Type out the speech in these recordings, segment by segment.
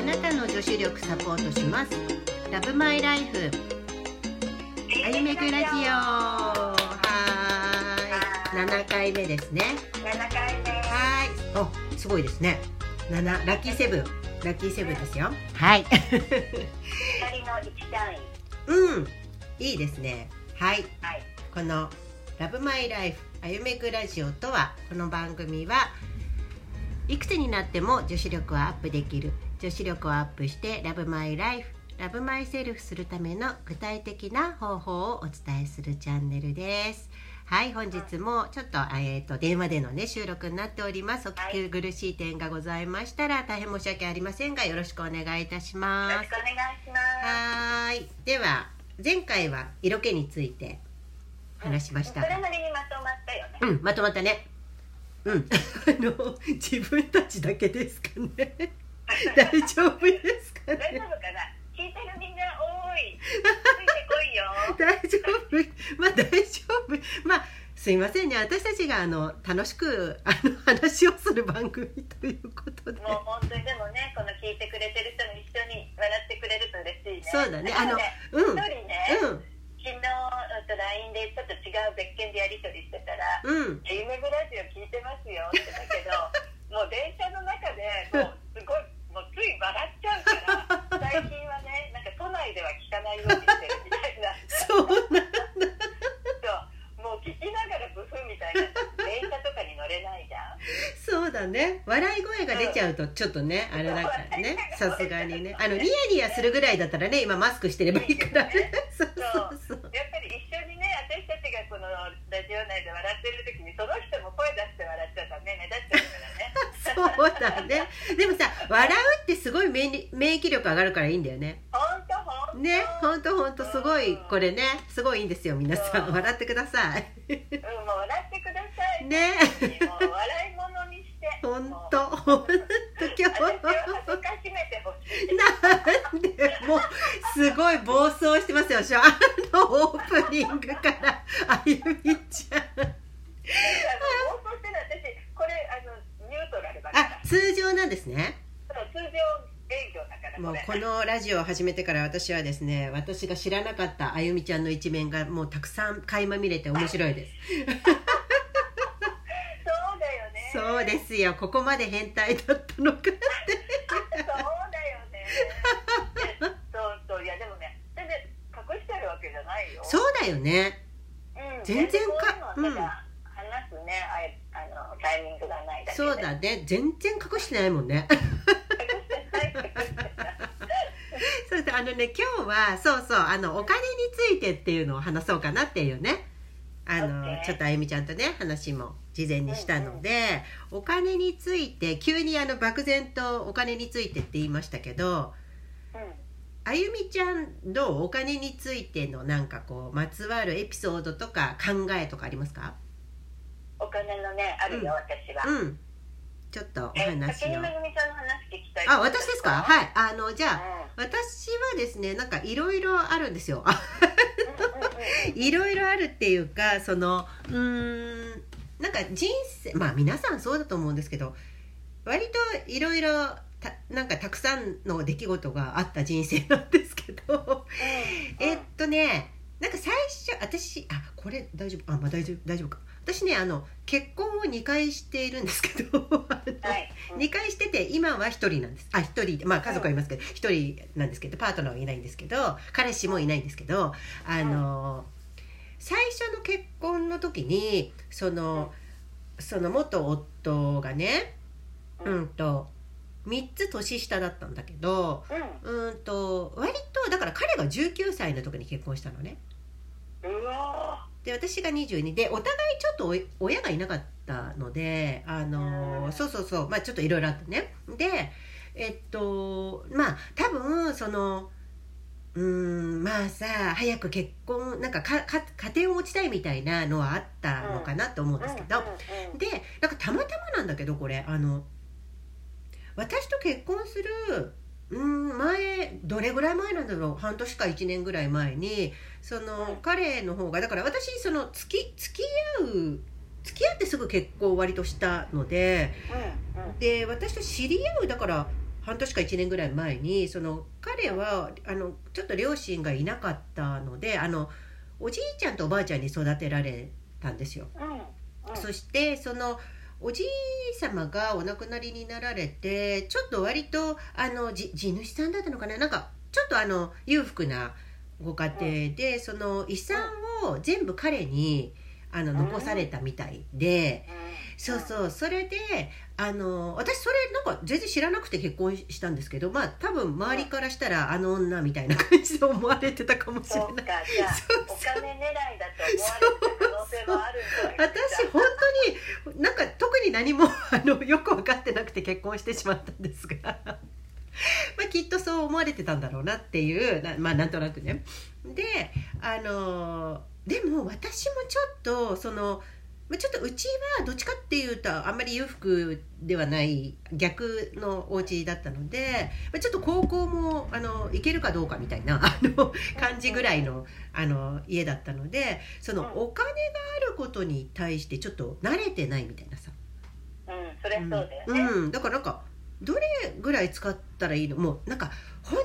あなたの女子力サポートします。ラブマイライフ。あゆめぐラジオ。はーい。7回目ですね。7回目。はい。おすごいですね。7ラッキーセブン。ラッキーセブンですよ。はい。二人の1単位うん。いいですね。はい。はい。このラブマイライフあゆめくラジオとはこの番組はいくつになっても女子力をアップできる女子力をアップしてラブマイライフラブマイセルフするための具体的な方法をお伝えするチャンネルです。はい本日もちょっと,、えー、と電話でのね収録になっております。お聞き苦しい点がございましたら大変申し訳ありませんがよろしくお願いいたしよます。ろしくお願いします。はーいでは前回は色気について話しましたそれなりにまとまったよね。うん、まとまったね。うん、あの自分たちだけですかね。大丈夫ですか大ね。丈夫かな？聞いてるみんな多い。ついてこいよ。大丈夫、まあ大丈夫、まあすいませんね。私たちがあの楽しくあの話をする番組ということで。もう本当にでもねこの聞いてくれてる人も一緒に笑ってくれると嬉しいね。そうだね。からねうん、一人ね、うん、昨日 LINE でちょっと違う別件でやり取りしてたらうん「夢ぐラジオ聞いてますよ」ってだけどもう電車の中でもうつい笑っちゃうから最近はねなんか都内では聞かないようにしてるみたいな。そうなんそうもう聞きながらブフみたいな。電車とかに乗れないじゃん。そうだね。笑い声が出ちゃうとちょっとね、あれだからね。さすがにね。あのニヤニヤするぐらいだったらね今マスクしてればいいから。ねそうそう。そうやっぱり一緒にね私たちがこのラジオ内で笑ってる時にその人も声出して笑っちゃったらね。目立っちゃうからね。そうだね。でもさ笑うってすごい免疫力上がるからいいんだよねねほんとほんとすごいこれねすごいいいんですよ皆さん。うん。笑ってください。うんもう笑ってください。ね。もう笑い物にして。ほんもう。とほんと今日なんでもうすごい暴走してますよしあのオープニングから。あゆみちゃん。あの放送してる私これあのニュートラルだから。あ通常なんですね。通常営業だからもうれ。このラジオを始めてから私はですね私が知らなかったあゆみちゃんの一面がもうたくさん垣間見れて面白いです。そうだよね。そうですよ。ここまで変態だったのかって。そうだよね。で そうそう。いやでもね全然隠してるわけじゃないよ。そうだよね。うん。全然かこういうのはただ話すねあいあのタイミングがないだけで。そうだね。全然隠してないもんね 隠してない隠してないそうだあのね今日はそうそうあのお金についてっていうのを話そうかなっていうね。あの OK ちょっとあゆみちゃんとね話も事前にしたので、お金について急にあの漠然とお金についてって言いましたけどうん。あゆみちゃんどうお金についてのなんかこうまつわるエピソードとか考えとかありますか？お金のねあるよ、私は、うん。ちょっとおえ話をあ私ですか？はい。あのじゃあうん私はですねなんかいろいろあるんですよ。いろいろあるっていうかそのうーんなんか人生まあ皆さんそうだと思うんですけど割といろいろたなんかたくさんの出来事があった人生なんですけどえっとねなんか最初私あこれ大丈夫あまあ大丈夫大丈夫か私ねあの結婚を2回しているんですけどはい、2回してて今は1人なんです。あ一人まあ家族はいますけど1人なんですけどパートナーはいないんですけど彼氏もいないんですけどあの、最初の結婚の時にその、その元夫がねううんんと3つ年下だったんだけどうん。うんと割とだから彼が19歳の時に結婚したのねで私が22でお互いちょっとお親がいなかったのであのうんそうそうそうまあちょっといろいろあってね。でえっとまあ多分そのうーんまあさ早く結婚なんかかか家庭を持ちたいみたいなのはあったのかなと思うんですけど、でなんかたまたまなんだけどこれ。あの私と結婚するうん前どれぐらい前なんだろう？半年か1年ぐらい前にその、うん彼の方がだから私その付き付き合う付き合ってすぐ結婚を割としたのでで私と知り合うだから半年か1年ぐらい前にその彼はあのちょっと両親がいなかったのであのおじいちゃんとおばあちゃんに育てられたんですよ。そしてそのおじい様がお亡くなりになられてちょっと割とあのじ地主さんだったのかな？なんかちょっとあの裕福なご家庭で、その遺産を全部彼にあの残されたみたいで。そうそう。それであの私それなんか全然知らなくて結婚したんですけどまあ多分周りからしたらあの女みたいな感じで思われてたかもしれない。そうかじゃあ お金狙いだと思われてた可能性もある私本当になんか特に何も あのよく分かってなくて結婚してしまったんですが。まあきっとそう思われてたんだろうなっていうなまあなんとなくね。であのでも私もちょっとそのまあちょっとうちはどっちかっていうとあんまり裕福ではない逆のお家だったので、まあ、ちょっと高校もあの行けるかどうかみたいな あの感じぐらいのあの家だったのでそのお金があることに対してちょっと慣れてないみたいなさ、うんそりゃそうだよね、うん、だからなんかどれぐらい使ったらいいの？もうなんか本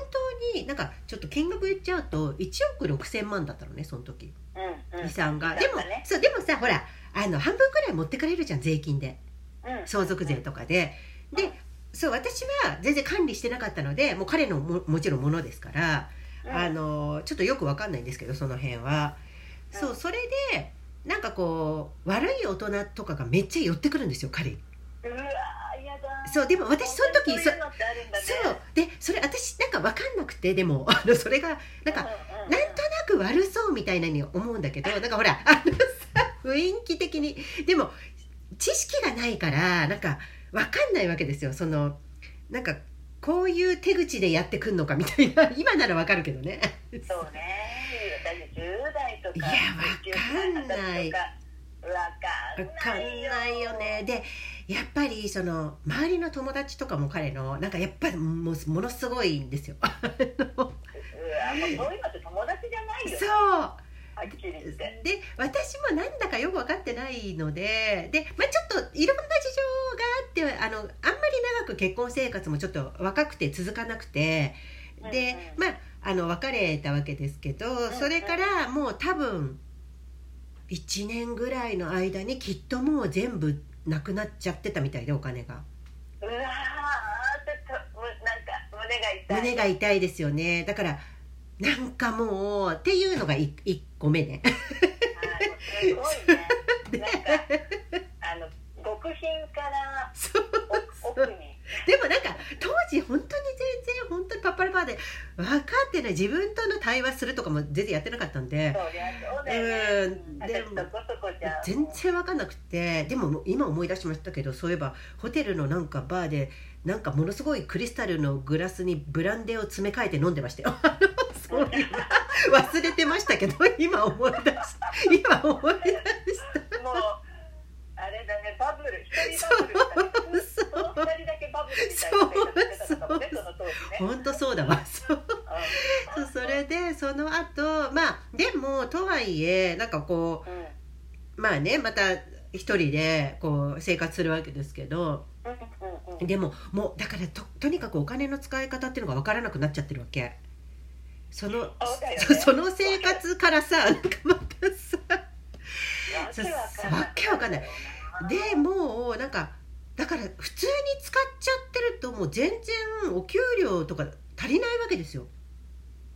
当になんかちょっと金額言っちゃうと1億6,000万だったのねその時。うんうん。遺産が、だでもそうでもさほらあの半分くらい持ってかれるじゃん税金で。うん。相続税とかで。でそう私は全然管理してなかったのでもう彼のももちろんものですから、うん。あのちょっとよくわかんないんですけどその辺は、うん。そうそれでなんかこう悪い大人とかがめっちゃ寄ってくるんですよ彼。うわーやだそうでも私その時そそう。でそれ私なんかわかんなくてでも あのそれがなんか、うんうんなんとなく悪そうみたいなに思うんだけど なんかほらあのさ雰囲気的に。でも知識がないからなんかわかんないわけですよ。そのなんかこういう手口でやってくんのかみたいな。今ならわかるけどね。そうね。だって10代とかいやわかんない。19歳とかわわかんないよね。でやっぱりその周りの友達とかも彼のなんかやっぱりもうものすごいんですよ。うわもうそういうのって友達じゃないよそうはっきりて。で私もなんだかよく分かってないのでで、まあ、ちょっといろんな事情があってあのあんまり長く結婚生活もちょっと若くて続かなくてで、うんうん。まああの別れたわけですけどんそれからもう多分1年ぐらいの間にきっともう全部なくなっちゃってたみたいでお金が。うわーちょっとむなんか胸が痛い。胸が痛いですよね。だからなんかもうっていうのが 1, 個目ね。すごいね。なんかあの極貧から奥に。でもなんか当時本当に全然本当にパッパラパーで分かってない自分との対話するとかも全然やってなかったんで。全然分かんなくて。でも今思い出しましたけどそういえばホテルのなんかバーでなんかものすごいクリスタルのグラスにブランデーを詰め替えて飲んでましたよそういうの。忘れてましたけど今思い出した今思い出した。もうあれだねバブル一人バブルそうその二人だけバブルみたいな生活してた。のかもねその当時ね本当そうだわ。そう。うそうそれでその後まあでもとはいえなんかこんうんうまあねまた一人でこう生活するわけですけどうん。うんうんでももうだからととにかくお金の使い方っていうのが分からなくなっちゃってるわけそのね。そ その生活からさなんかまたさわけわかんないわけわかんない。でもうなんかだから普通に使っちゃってるともう全然お給料とか足りないわけですよ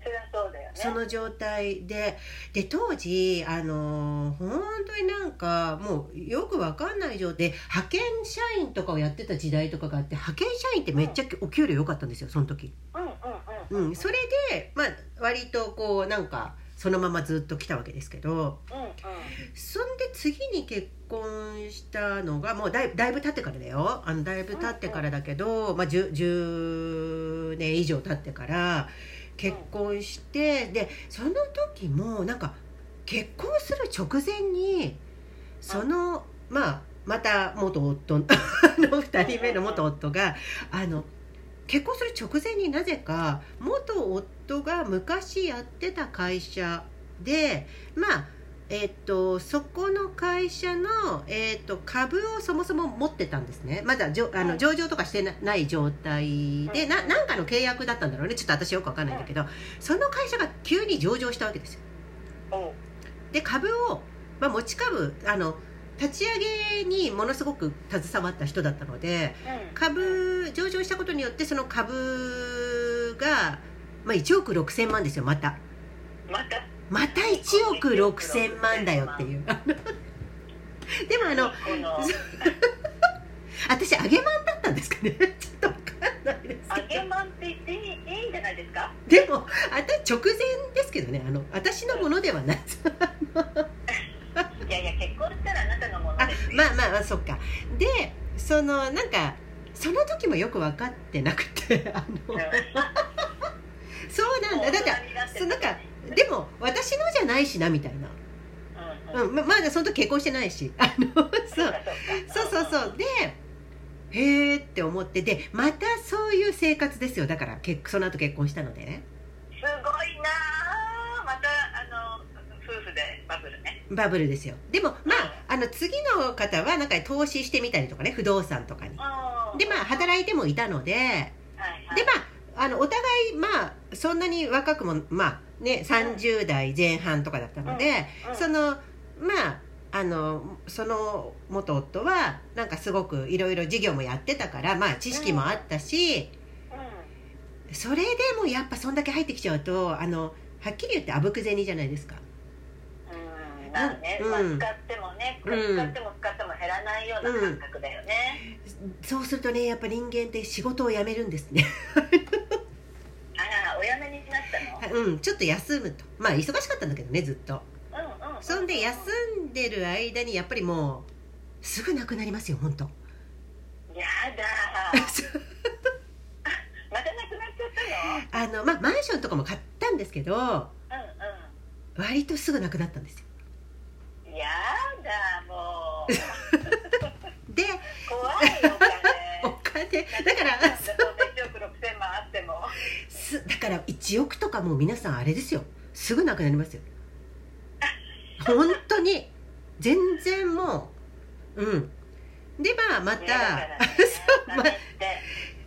そりゃそうだよね。その状態で。で当時あの本当になんかもうよくわかんない状態。で派遣社員とかをやってた時代とかがあって派遣社員ってめっちゃお給料良かったんですよその時、うんそれで、まあ、割とこうなんかそのままずっと来たわけですけど。うんうん。そんで次に結婚したのがもうだいだいぶ経ってからだよ。あのだいぶ経ってからだけど、まあ、10, 10年以上経ってから結婚してでその時もなんか結婚する直前にそのまあまた元夫 の2人目の元夫があの結婚する直前になぜか元夫が昔やってた会社でまあえっとそこの会社の、えっと株をそもそも持ってたんですね。まだじょあうんの上場とかしてなない状態で、うんななんかの契約だったんだろうね。ちょっと私よくわかんないんだけど、その会社が急に上場したわけですよ。で株を、まあ、持ち株あの立ち上げにものすごく携わった人だったのでうん。株上場したことによってその株が、まあ、1億6000万ですよまた。また？また1億6000万だよっていう。でもあの 私揚げまんだったんですかね。ちょっとわかんないです揚けど。げまんって言っていいんじゃないですか？でもあた直前ですけどね。あの私のものではない。いやいや結婚したらあなたのものあですあまあまあそっか。でそのなんかその時もよく分かってなくてあのそうなんだだってそうなんかでも私のじゃないしなみたいな、うんままだその時結婚してないし。あの そう。そうそうそう。でへーって思って。でまたそういう生活ですよ。だから結その後結婚したので。ねすごいなあまたあの夫婦でバブルね。バブルですよ。でもまああの次の方はなんか投資してみたりとかね。不動産とかに。でまあ働いてもいたので。はいはい。でまああのお互いまあそんなに若くもまあね30代前半とかだったので、うん。そのまああのその元夫はなんかすごくいろいろ事業もやってたからまあ知識もあったし、うそれでもやっぱそんだけ入ってきちゃうとあのはっきり言ってあぶく銭じゃないですか。んうん。まあね、うん。まあ、使ってもね、うん。使っても使っても減らないような感覚だよね、そうするとねやっぱ人間って仕事を辞めるんですね。あらお辞めにうんちょっと休むと。まあ忙しかったんだけどねずっと。うんうんうん。そんで休んでる間にやっぱりもうすぐなくなりますよ本当。やだー。またなくなっちゃったの？あのまあマンションとかも買ったんですけどう割とすぐなくなったんですよ。んうんやだもう。で怖いよお金。お金。だからそんすだから1億とかもう皆さんあれですよ。すぐなくなりますよ。本当に。全然もう。うん。でまあまた。ね。そうま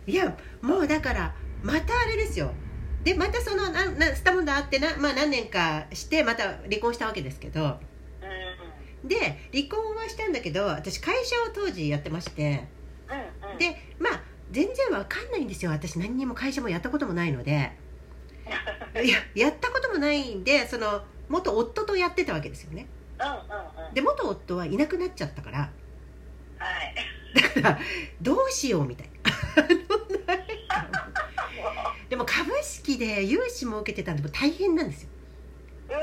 いやもうだからまたあれですよ。でまたそのななスタモンダーってな、まあ、何年かしてまた離婚したわけですけど。うんうん。で離婚はしたんだけど私会社を当時やってまして。うんうん。でまあ全然わかんないんですよ。私何にも会社もやったこともないので。いややったこともないんでその元夫とやってたわけですよね。うんうんうん。で元夫はいなくなっちゃったから。はい。だからどうしようみたい。なでも株式で融資も受けてたんで大変なんですよ。うわー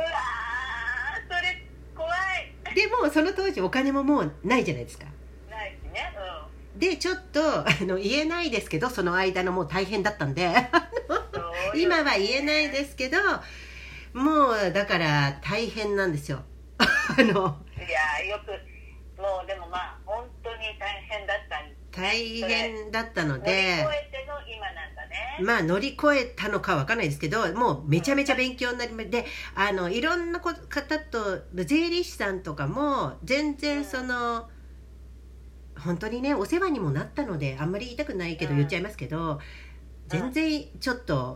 それ怖い。でもその当時お金ももうないじゃないですかでちょっとあの言えないですけどその間のもう大変だったんで。今は言えないですけどもうだから大変なんですよ。あのいやよくもうでもまあ本当に大変だったん。大変だったの乗り越でえての今なんだね。まあ乗り越えたのかわかんないですけどもうめちゃめちゃ勉強になりまであのいろんなこ方と税理士さんとかも全然その本当にねお世話にもなったのであんまり言いたくないけどうん。言っちゃいますけど全然ちょっと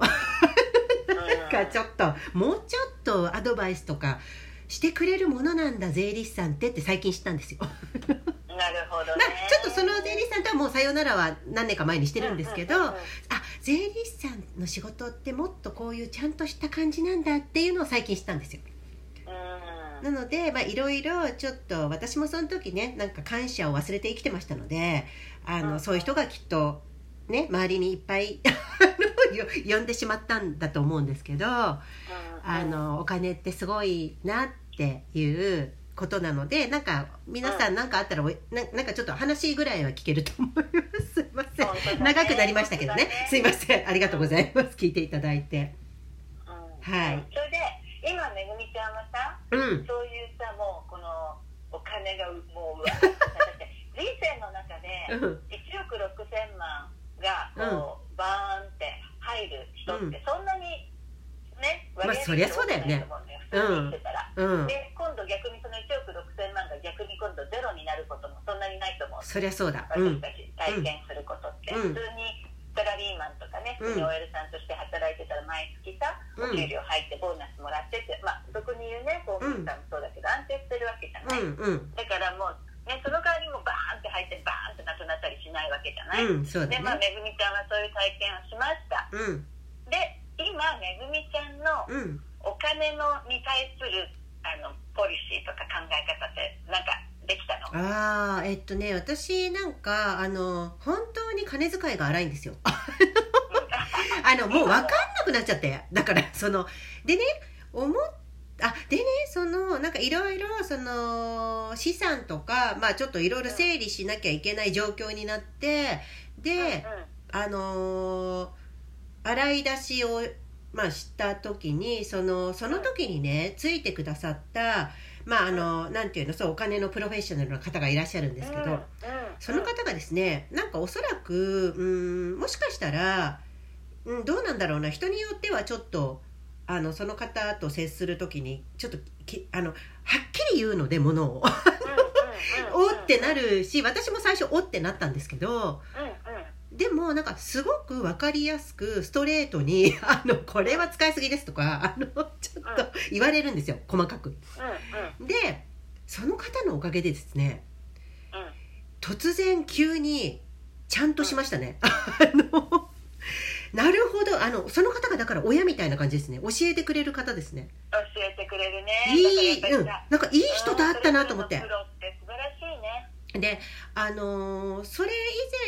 うん。なんかちょっともうちょっとアドバイスとかしてくれるものなんだ税理士さんってって最近知ったんですよ。なるほど まねあちょっとその税理士さんとはもうさよならは何年か前にしてるんですけど、うんうんうんうん。あ税理士さんの仕事ってもっとこういうちゃんとした感じなんだっていうのを最近知ったんですよ。うんなのでまあいろいろちょっと私もその時ねなんか感謝を忘れて生きてましたのであの、うん。そういう人がきっとね周りにいっぱい よ呼んでしまったんだと思うんですけどあのお金ってすごいなっていうことなのでなんか皆さん何かあったらおいななんかちょっと話ぐらいは聞けると思います。すいません。ね。長くなりましたけどね。ね。すいません。ありがとうございます。聞いていただいて。うん。はい。それで今めぐみちゃんはさうん。そういうさもうこのお金がもう うわ人生の中でうん。1億6000万がこう、バーンって入る人ってそんなにね、まあ割合そりゃそうだよね。普通に生きてたら、うん。で今度逆に今度ゼロになることもそんなにないと思う。そりゃそうだ。うん。私たち体験することって、うん。普通にサラリーマンとかね普通に OL さんとして働いてたら毎月さ、うん。お給料入ってボーナスもらってってまあ俗に言うね公務員さんもそうだけど、安定してるわけじゃない、うんうん。だからもう、ね、その代わりもバーンって入ってバーンってなくなったりしないわけじゃない、うんそうだでまあねめぐみちゃんはそういう体験をしました。うん。で今めぐみちゃんのうん。お金のに対するあのポリシーとか考え方ってなんかできたの。あーえっとね私なんかあの本当に金遣いが荒いんですよ。あのもう分かんなくなっちゃって。だからそのでね思っあでねそのなんかいろいろその資産とかまあちょっといろいろ整理しなきゃいけない状況になってであのー洗い出しをまあした時にそのその時にねついてくださったまああのなんていうのそうお金のプロフェッショナルの方がいらっしゃるんですけど、その方がですねなんかおそらくうんもしかしたら、うん、どうなんだろうな人によってはちょっとあのその方と接する時にちょっときあのはっきり言うのでものを おってなるし私も最初おってなったんですけどでもなんかすごく分かりやすくストレートに「あのこれは使いすぎです」とかあのちょっと言われるんですよ細かく。でその方のおかげでですね突然急にちゃんとしましたね。あのなるほどあのその方がだから親みたいな感じですね。教えてくれる方ですね。教えてくれるね。いい、うん、なんかいい人と会ったなと思って素晴らしいねであのーそれ以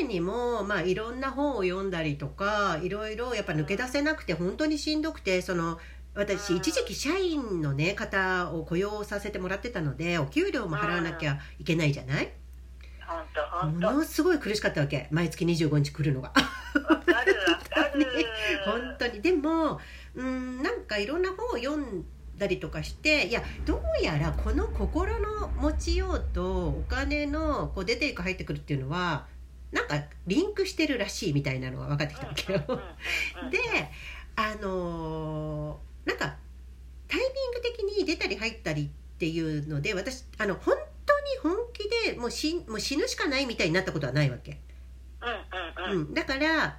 前にも、まあ、いろんな本を読んだりとかいろいろやっぱ抜け出せなくて本当にしんどくてその私うん一時期社員の、ね、方を雇用させてもらってたのでお給料も払わなきゃいけないじゃない？ものすごい苦しかったわけ。毎月25日来るのが。本当に。でもうんなんかいろんな本を読んだりとかしていやどうやらこの心の持ちようとお金のこう出ていく入ってくるっていうのはなんかリンクしてるらしいみたいなのが分かってきたわけよ。であのーなんかタイミング的に出たり入ったりっていうので私あの本当に本気でもう死もう死ぬしかないみたいになったことはないわけ。うんうんうん、だから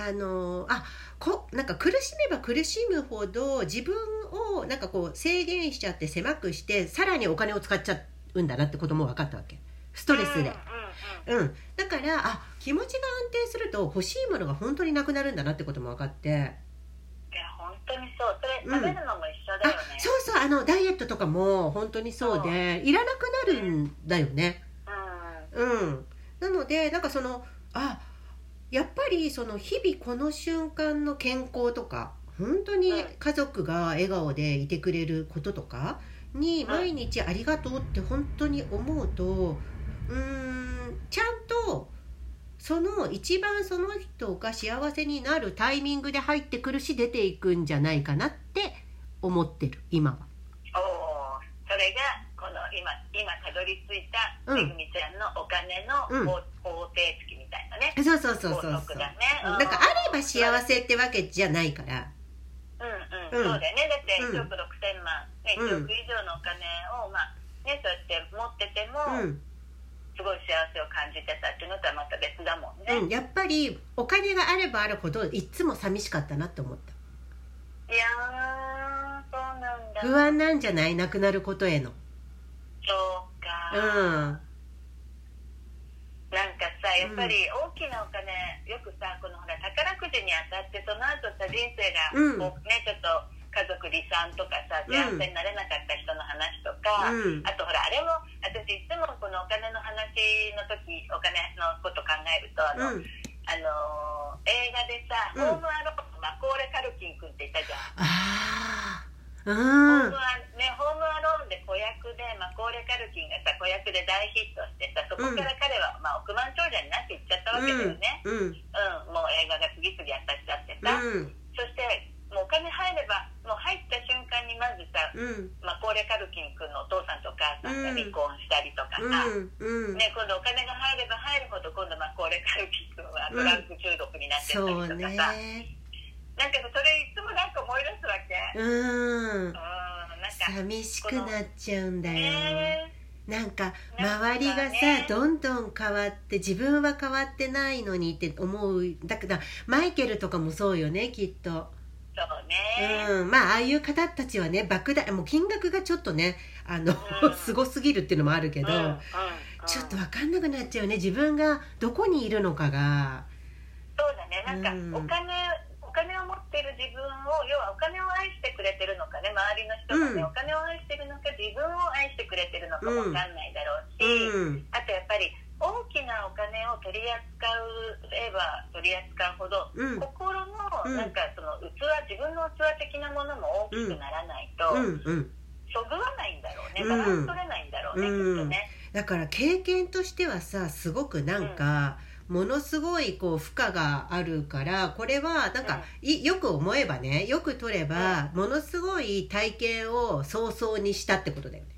あのあこなんか苦しめば苦しむほど自分をなんかこう制限しちゃって狭くしてさらにお金を使っちゃうんだなってことも分かったわけ。ストレスで、うんうんうんうん、だからあ気持ちが安定すると欲しいものが本当になくなるんだなってことも分かって。本当にそう。それ食べるのも一緒だあよね、そうそう。あのダイエットとかも本当にそうでいらなくなるんだよね。うん。うん、なのでなんかそのあやっぱりその日々この瞬間の健康とか本当にうん家族が笑顔でいてくれることとかにん毎日ありがとうって本当に思うとうーんちゃんとその一番その人が幸せになるタイミングで入ってくるし出ていくんじゃないかなって思ってる今は。おおそれがこの今今たどり着いたうん。めぐみちゃんのお金のうん。方方程式みたいなね、そうそうそうそう。だね。うん。なんかあれば幸せってわけじゃないから。うんうん、うん。そうだよね。だってうん。1億6000万、ね、うん。1億以上のお金を、まあね、そうやって持ってても、うん。すごい幸せを感じてたっていうのとはまた別だもんね、うん、やっぱりお金があればあるほどいつも寂しかったなって思った。いやーそうなんだ。不安なんじゃない？なくなることへの。そうか、うんやっぱり大きなお金よくさこのほら宝くじに当たってその後さ人生がうん。こう、ねちょっと家族離散とかさ幸せになれなかった人の話とか、うん。あとほらあれも私いつもこのお金の話の時お金のこと考えるとあの、うん。あのー映画でさ、うん。ホームアローンのマコーレ・カルキン君っていたじゃん。ホーんムアね、ホームアローンで子役で、マコーレ・カルキンがさ子役で大ヒットしてさそこから彼は、まあ、億万長者になっていっちゃったわけだよね、うん。うん。もう映画が次々当たっちゃってさ、うん。そしてもうお金入ればもう入った瞬間にまずさ、うん。マコーレ・カルキン君のお父さんとお母さんが離婚したりとかさ、ね、今度お金が入れば入るほど今度マコーレ・カルキン君はドラッグ中毒になってったりとかさ、ねなんかそれいつもなんか思い出すわけ。うん。うん、なんか寂しくなっちゃうんだよ。ね。なんかなんか周りがさ、ね。どんどん変わって自分は変わってないのにって思う。だけどマイケルとかもそうよねきっと、そうね、うん、まあああいう方たちはね莫大もう金額がちょっとねあの、うん。すごすぎるっていうのもあるけど、うんうんうん。ちょっと分かんなくなっちゃうね自分がどこにいるのかが。そうだね。なんかうん。お金、っている自分を要はお金を愛してくれてるのかね周りの人がね、うん。お金を愛してるのか自分を愛してくれてるのかもわかんないだろうし、うん。あとやっぱり大きなお金を取り扱えば取り扱うほど、うん。心のうん。なんかその器自分の器的なものも大きくならないと、うんうん。そぐわないんだろうねうんバランス取れないんだろうね、うん。きっとね。だから経験としてはさすごくなんか、ものすごいこう負荷があるからこれはなんか、い。よく思えばねよく取れば、ものすごい体験を早々にしたってことだよね。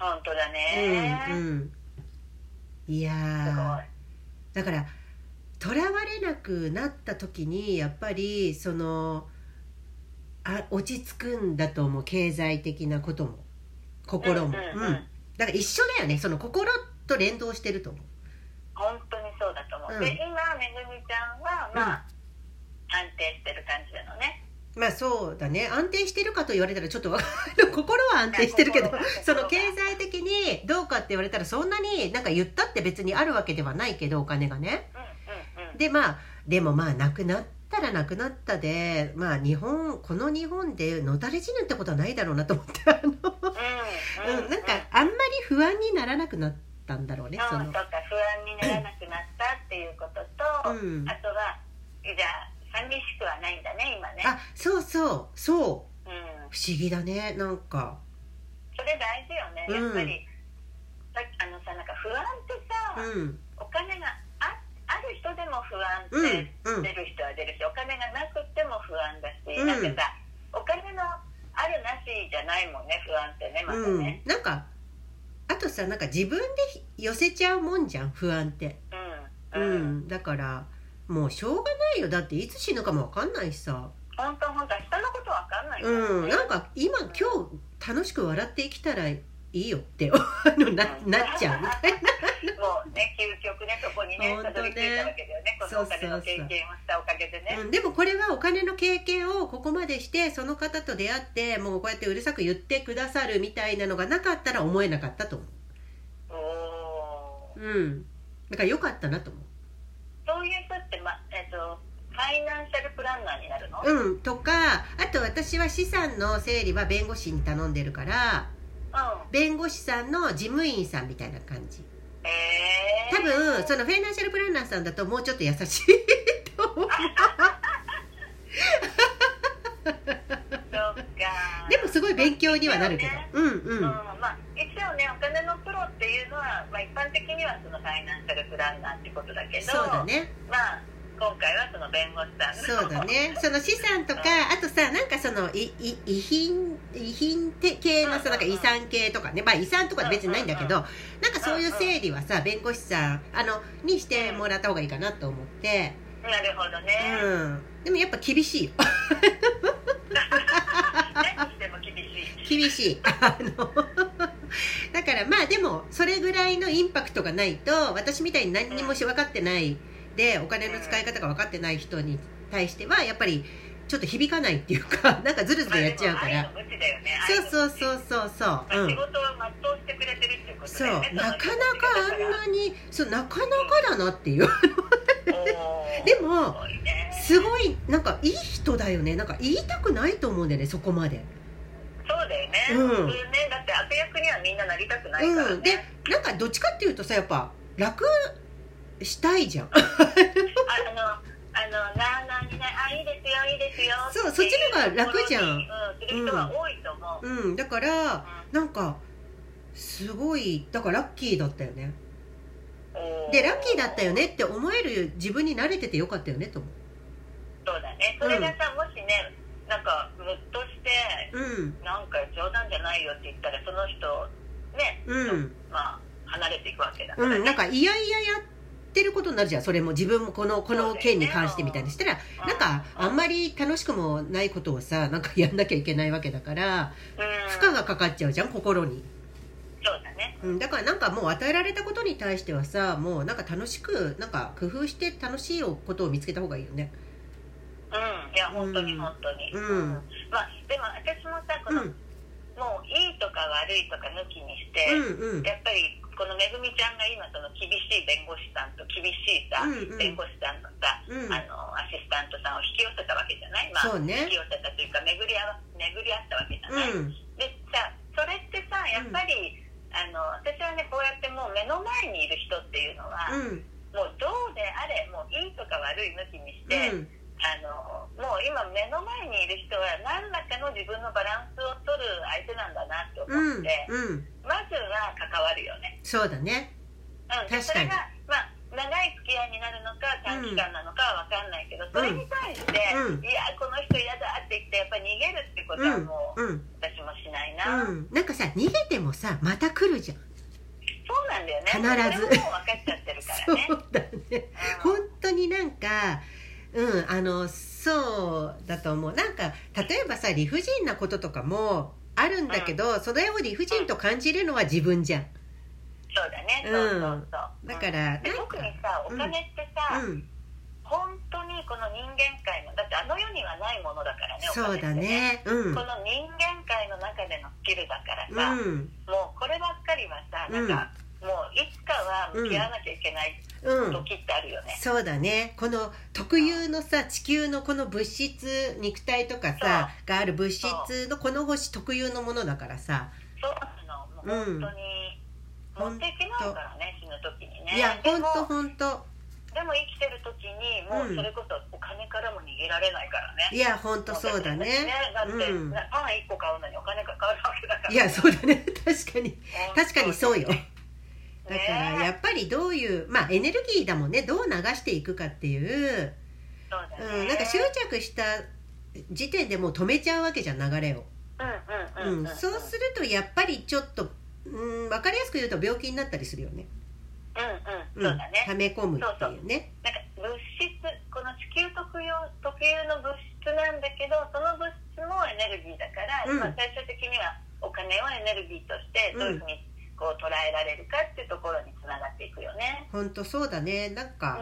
本当だね、うんうん、いやだからとらわれなくなった時にやっぱりそのあ落ち着くんだと思う経済的なことも。心も、うんうん。うん。だから一緒だよねその心と連動してると思う。本当にで今めぐみちゃんはまあ、安定してる感じなのね。まあそうだね。安定してるかと言われたらちょっと 心は安定してるけどその経済的にどうかって言われたらそんなになんか言ったって別にあるわけではないけどお金がね。うんうんうん。でまあでもまあなくなったらなくなったでまあ日本この日本でのたれ死ぬってことはないだろうなと思ってあの、うんうん、なんかあんまり不安にならなくなったんだろうねその。うんそうか不安にならなくなったっていうことと、うん。あとはじゃあ寂しくはないんだね今ね。あそうそうそう。うん。不思議だねなんか。それ大事よねうん。やっぱり、さあのさなんか不安ってさ、うん。お金があある人でも不安っうんてうん。出る人は出るし、お金がなくても不安だし、うん。なんかさお金のあるなしじゃないもんね不安ってねまたうん。ね、なんかあとさなんか自分で寄せちゃうもんじゃん不安って。うんううんん、だからもうしょうがないよ。だっていつ死ぬかも分かんないしさ。本当本当明日のことわかんないね。うんなんか今今日楽しく笑って生きたらいいよってあのななっちゃう。みたいなもうね究極ねそこにね本当ねたどり着いたわけだよね。このお金の経験をしたおかげでね。うん、でもこれはお金の経験をここまでしてその方と出会ってもうこうやってうるさく言ってくださるみたいなのがなかったら思えなかったと思う。うん。だから良かったなと思そういう人って、まえっとファイナンシャルプランナーになるの、ううんとかあと私は資産の整理は弁護士に頼んでるからうん弁護士さんの事務員さんみたいな感じ。ええ多分そのファイナンシャルプランナーさんだともうちょっと優しいと思う。でもすごい勉強にはなるけど、ね。うんううんん。まあ、一応ねお金のプロっていうのは、まあ、一般的にはそのファイナンシャルプランナーってことだけど。そうだね。まあ今回はその弁護士さんの。そうだね。その資産とかあとさなんかそのいい遺品遺品系のさなんか遺産系とかね。まあ遺産とか別にないんだけどなんかそういう整理はさ弁護士さんあのにしてもらった方がいいかなと思って。なるほどね、うん。でもやっぱ厳しいよ。厳しい。厳しい。あのだからまあでもそれぐらいのインパクトがないと私みたいに何にもし分かってないでお金の使い方が分かってない人に対してはやっぱりちょっと響かないっていうか なんかズルズルやっちゃうから。まあねそうそうそうう、そう。そうまあ、うん。仕事を全うしてくれてるっていうことそう。なかなかあんなにそうなかなかだなっていう。でもすごいね。すごいなんかいい人だよね。なんか言いたくないと思うんだよねそこまで。そうだよね、うん。普通ねだって悪役にはみんななりたくないからね、うん。でなんかどっちかっていうとさやっぱ楽したいじゃん。あのあのなあなあにねあいいですよいいですよ。そうそっちの方が楽じゃん。うんする人は多いと思う、うんだからなんかすごいだからラッキーだったよねおでラッキーだったよねって思える自分に慣れててよかったよねと思そうだねそれがさ、もしねなんかムッとしてううんなんか冗談じゃないよって言ったらその人ね、うんまあ離れていくわけだから、ねうんなんかいやいややってることになるじゃん。それも自分もこのこの件に関してみたいに。したらうんなん。かあんまり楽しくもないことをさなんかやんなきゃいけないわけだからうん。負荷がかかっちゃうじゃん心に。そうだね。うんうん、だからなんかもう与えられたことに対してはさもうなんか楽しくなんか工夫して楽しいことを見つけた方がいいよね。うん。いや本当にうん。本当に、うん。まあでも私もさこの、うん。もういいとか悪いとか抜きにして、うんうん。やっぱりこのめぐみちゃんが今その厳しい弁護士さんと厳しいさ、うんうん。弁護士さんのさ、うん。あのアシスタントさんを引き寄せたわけじゃない、まあ、ね。引き寄せたというか巡り合わ巡り合ったわけじゃない、うん。でさそれってさやっぱり、あの私はねこうやってもう目の前にいる人っていうのは、うん。もうどうであれもういいとか悪い抜きにして、うんあのもう今目の前にいる人は何らかの自分のバランスを取る相手なんだなって思うんって、うんまずは関わるよね、そうだね。うん、で確かに。それが、まあ、長い付き合いになるのか短期間なのかは分かんないけど、それに対して、うん。いやこの人嫌だって言ってやっぱり逃げるってことはもう、うん。私もしないな、うん。なんかさ逃げてもさまた来るじゃん。そうなんだよね。必ず。ももう分かっちゃってるからね。そうだね。本当になんかうんあのそうだと思う。なんか例えばさ理不尽なこととかもあるんだけど、それを理不尽と感じるのは自分じゃん。そうだね、うん。そうそうそう。だから特にさお金ってさ、うん。本当にこの人間界のだってあの世にはないものだからねおそうだ金ってね。うん。この人間界の中でのスキルだからうさ、ん。もうこればっかりはさなんか、もういつかは向き合わなきゃいけないうん。時ってあるよね、そうだね。この特有のさ地球のこの物質肉体とかさがある物質のこの星特有のものだからさ。そうなの。もう本当に、うん。持ってきまうからね死ぬ時にね。いやでもほんとほんとでも生きてる時にもうそれこそお金からも逃げられないからね、いやほんとそうだね。だって、うん。なパン1個買うのにお金かかるわけだから。いやそうだね。確かに。確かにそうよ。ねだからやっぱりどういうまあエネルギーだもんね。どう流していくかっていう、ね。うん、なんか執着した時点でもう止めちゃうわけじゃん流れを、うんうんうん、うん、そうするとやっぱりちょっと、うん、分かりやすく言うと病気になったりするよね、うんうん、そうだね、溜め込むっていうね。なんか物質この地球特有特有の物質なんだけどその物質もエネルギーだから、うん。まあ、最終的にはお金をエネルギーとしてどういうふうにこう捉えられるかっていうところにつながっていくよね。ほんとそうだね。なんうん。か、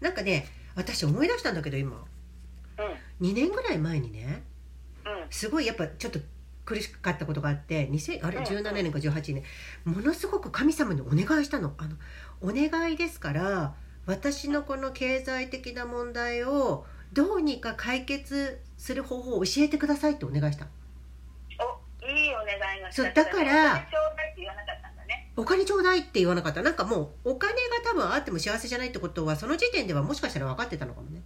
なんかね私思い出したんだけど今。うん。2年ぐらい前にねうん。すごいやっぱちょっと苦しかったことがあって2000あれうん17年か18年。ものすごく神様にお願いしたの。あのお願いですから私のこの経済的な問題をどうにか解決する方法を教えてくださいってお願いしたおいいお願いがそうだからって言わなかったんだね。お金ちょうだいって言わなかった。なんかもうお金が多分あっても幸せじゃないってことはその時点ではもしかしたら分かってたのかもね。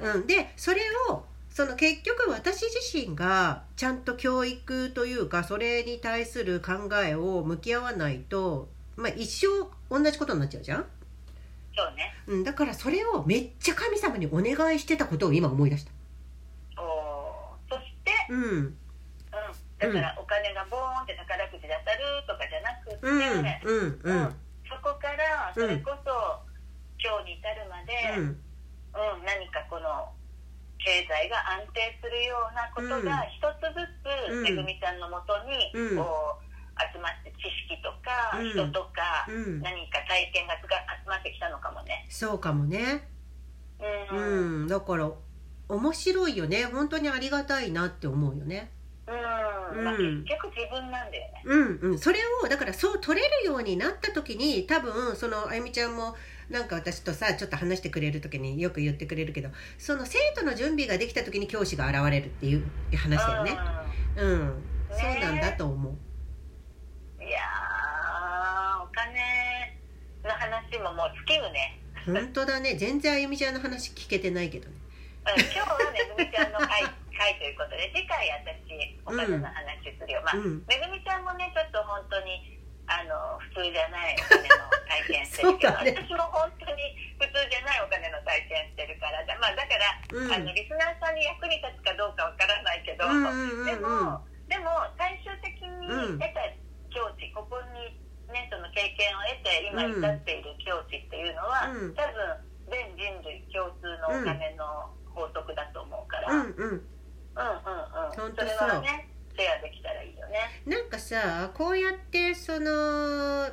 うんうんうん。うん、でそれをその結局私自身がちゃんと教育というかそれに対する考えを向き合わないと、まあ、一生同じことになっちゃうじゃん、そうね。うん、だからそれをめっちゃ神様にお願いしてたことを今思い出した。おー。そして、うんうん、だからお金がボーンって宝くじで当たるとかじゃなくて、うんうんうん。そこからそれこそ今日に至るまで、うん。うん、何かこの経済が安定するようなことが一つずうん。つめぐみちゃんのもとにうん。こう集まって知識とかうん。人とかうん。何か体験が集まってきたのかもね。そうかもね。うん。だから面白いよね。本当にありがたいなって思うよねまあ、うん。結局自分なんだよね。うんうん、それをだからそう取れるようになった時に多分そのあゆみちゃんもなんか私とさちょっと話してくれる時によく言ってくれるけどその生徒の準備ができた時に教師が現れるっていう話だよね。うん、そうなんだと思う。うんいやーお金の話ももう尽きるね。本当だね。全然あゆみちゃんの話聞けてないけどね。うん今日はめぐみちゃんの会会ということで次回私お金の話するよ、まあ、うん。めぐみちゃんもねちょっと本当にあの普通じゃないお金の体験してるけど、ね。私も本当に普通じゃないお金の体験してるからだ,、まあ、だから、うん。あのリスナーさんに役に立つかどうかわからないけど、でもでも最終的うん。に得た境地、ここにねその経験を得て今至っている境地っていうのは、うん。多分全人類共通のお金の法則だと思うから、うんうんうんうんうん。ほんとそれはねシェアできたらいいよね。なんかさこうやってその、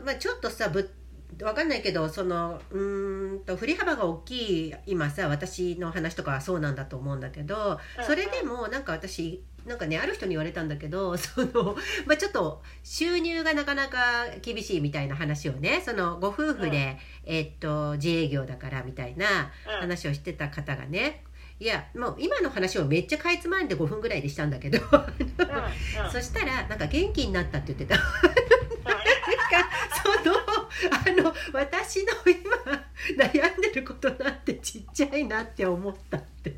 まあ、ちょっとさぶわかんないけどそのうーんと振り幅が大きい今さ私の話とかはそうなんだと思うんだけどうんそれでもなんか私なんかねある人に言われたんだけど その、まあ、ちょっと収入がなかなか厳しいみたいな話をねそのご夫婦で、えっと自営業だからみたいなうん。話をしてた方がねいやもう今の話をめっちゃかいつまんで5分ぐらいでしたんだけど。うんうん。そしたらなんか元気になったって言ってた。そのあの私の今悩んでることなんてちっちゃいなって思ったって。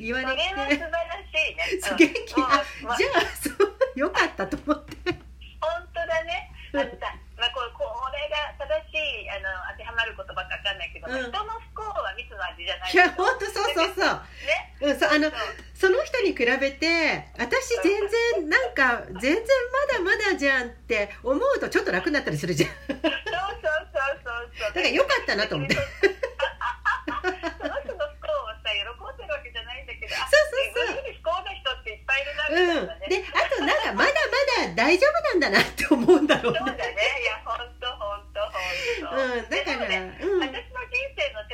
言わそれて。れは素晴らしいね。元気うん。あまあ。じゃあそうよかったと思って。本当だね。あのさ、まあ、これこれが正しいあの当てはまる言葉かわかんないけど、うん。人の蜜の味じゃないいや本当そうそうそうね。うんそうあのその人に比べて私全然なんか全然まだまだじゃんって思うとちょっと楽になったりするじゃんそうそうそうそうそう。だからよかったなと思ってその人の不幸をさ喜んでるわけじゃないんだけど、あそうそうそう自分より不幸な人っていっぱいいるなみうん。であとなんかまだまだ大丈夫なんだなって思うんだろうそうだねね。いや本当本当本当。うんだからねうん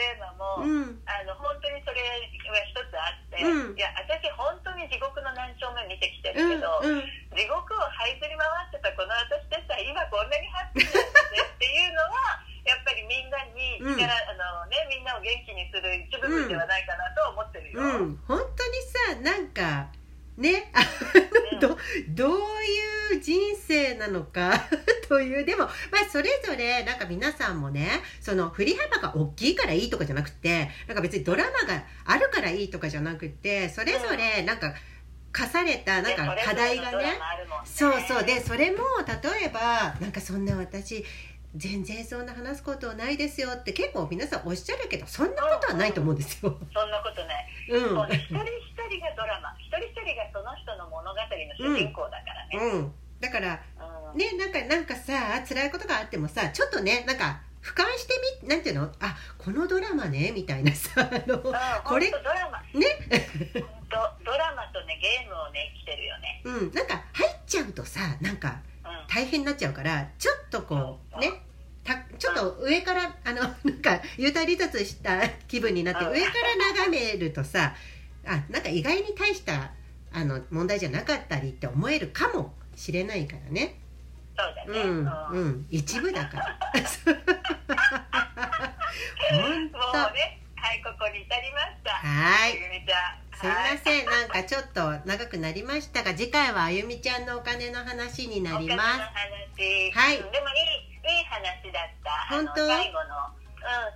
人生のも。うんあの本当にそれは一つあって、うんいや私本当に地獄の何丁目見てきてうんるけど、うん地獄を這いずり回ってたこの私でさ今こんなにハッピーなんだぜっていうのはやっぱりみんなにうん力、あのねみんなを元気にする一部分ではないかなとは思ってるよ。うん、本当にさなんかねあうんどどういう人生なのかというでも、まあ、そなんか皆さんもねその振り幅が大きいからいいとかじゃなくてなんか別にドラマがあるからいいとかじゃなくてそれぞれなんか課されたなんでか課題がねそうそう。でそれも例えばなんかそんな私全然そんな話すことないですよって結構皆さんおっしゃるけどそんなことはないと思うんですよ。そんなことない、うん、一人一人がドラマ一人一人がその人の物語の主人公だからね。うん、だからうんねなんかなんかさ辛いことがあってもさちょっとねなんか俯瞰してみなんていうの？あこのドラマねみたいなさ あのうん、これ？ね？本当ドラマとねゲームをね生きてるよね。うんなんか入っちゃうとさなんかうん。大変になっちゃうからちょっとこうそうね？たちょっと上からあのなんか幽体離脱した気分になってうん。上から眺めるとさあなんか意外に大したあの問題じゃなかったりって思えるかもしれないからね。そうだね。うんうんうん一部だから。本当。ね、はい、ここに至りました。はい。すいませんなんかちょっと長くなりましたが次回はあゆみちゃんのお金の話になりまお金の話。はいうんでもいい、いい話だった。本当？最後の、うん、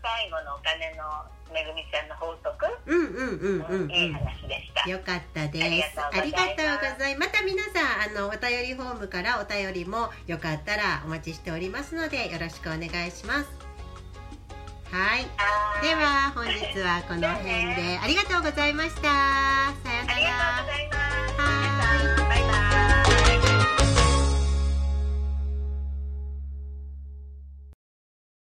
最後のお金のめぐみちゃんの法則。すうんうんうんうん。いいうん話でした。よかったです。あありりがとうございます。また皆さんあのお便りフォームからお便りもよかったらお待ちしておりますのでよろしくお願いします。はい。では本日はこの辺でありがとうございました。さようなありがとうございらました。